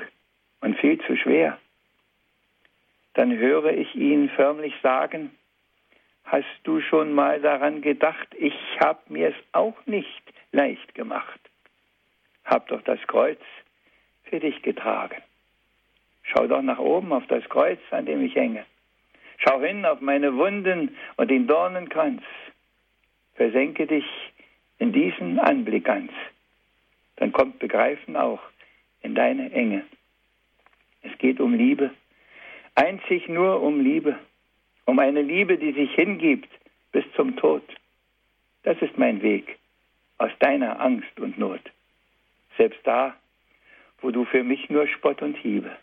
und viel zu schwer? Dann höre ich ihn förmlich sagen, hast du schon mal daran gedacht, ich hab mir es auch nicht leicht gemacht. Hab doch das Kreuz für dich getragen. Schau doch nach oben auf das Kreuz, an dem ich hänge. Schau hin auf meine Wunden und den Dornenkranz. Versenke dich in diesen Anblick ganz. Dann kommt Begreifen auch in deine Enge. Es geht um Liebe, einzig nur um Liebe, um eine Liebe, die sich hingibt bis zum Tod. Das ist mein Weg aus deiner Angst und Not. Selbst da, wo du für mich nur Spott und Hiebe.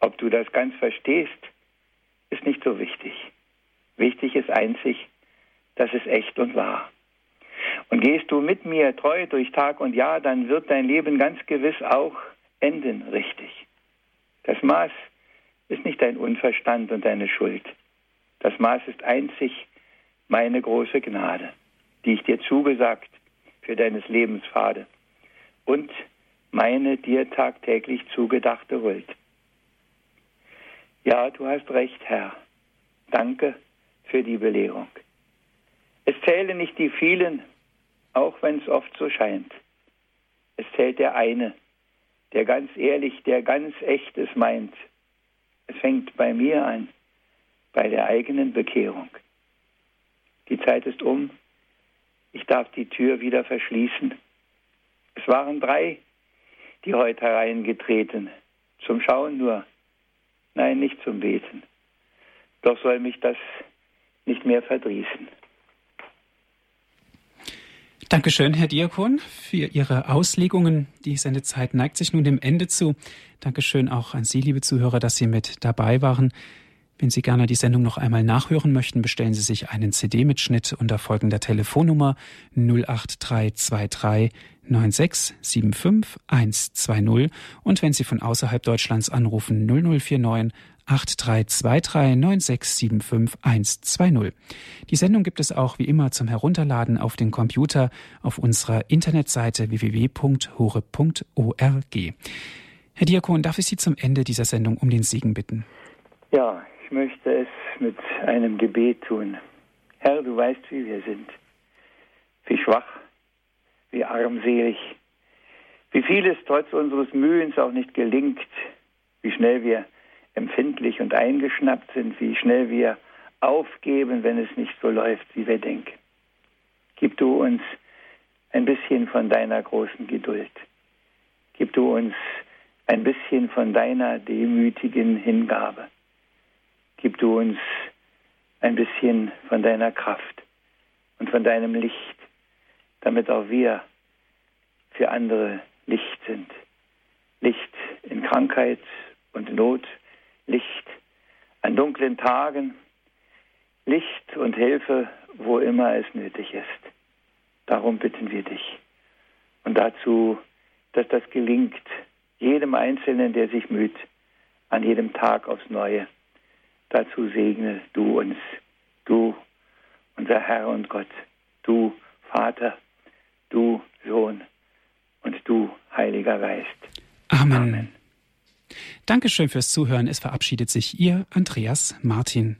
Ob du das ganz verstehst, ist nicht so wichtig. Wichtig ist einzig, dass es echt und wahr. Und gehst du mit mir treu durch Tag und Jahr, dann wird dein Leben ganz gewiss auch enden richtig. Das Maß ist nicht dein Unverstand und deine Schuld. Das Maß ist einzig meine große Gnade, die ich dir zugesagt für deines Lebens Pfade und meine dir tagtäglich zugedachte Huld. Ja, du hast recht, Herr. Danke für die Belehrung. Es zählen nicht die vielen, auch wenn es oft so scheint. Es zählt der eine, der ganz ehrlich, der ganz echtes meint. Es fängt bei mir an, bei der eigenen Bekehrung. Die Zeit ist um. Ich darf die Tür wieder verschließen. Es waren drei, die heute hereingetreten, zum Schauen nur Nein, nicht zum Beten. Doch soll mich das nicht mehr verdrießen. Dankeschön, Herr Diakon, für Ihre Auslegungen. Die Sendezeit neigt sich nun dem Ende zu. Dankeschön auch an Sie, liebe Zuhörer, dass Sie mit dabei waren. Wenn Sie gerne die Sendung noch einmal nachhören möchten, bestellen Sie sich einen CD-Mitschnitt unter folgender Telefonnummer 08323 9675 120 und wenn Sie von außerhalb Deutschlands anrufen 0049 8323 9675 120. Die Sendung gibt es auch wie immer zum Herunterladen auf den Computer auf unserer Internetseite www.hore.org. Herr Diakon, darf ich Sie zum Ende dieser Sendung um den Segen bitten? Ja, ich möchte es mit einem Gebet tun. Herr, du weißt, wie wir sind. Wie schwach, wie armselig, wie vieles trotz unseres Mühens auch nicht gelingt, wie schnell wir empfindlich und eingeschnappt sind, wie schnell wir aufgeben, wenn es nicht so läuft, wie wir denken. Gib du uns ein bisschen von deiner großen Geduld. Gib du uns ein bisschen von deiner demütigen Hingabe gib du uns ein bisschen von deiner Kraft und von deinem Licht, damit auch wir für andere Licht sind. Licht in Krankheit und Not, Licht an dunklen Tagen, Licht und Hilfe, wo immer es nötig ist. Darum bitten wir dich. Und dazu, dass das gelingt, jedem Einzelnen, der sich müht, an jedem Tag aufs Neue. Dazu segne du uns, du, unser Herr und Gott, du, Vater, du, Sohn und du, Heiliger Geist. Amen. Amen. Dankeschön fürs Zuhören. Es verabschiedet sich Ihr Andreas Martin.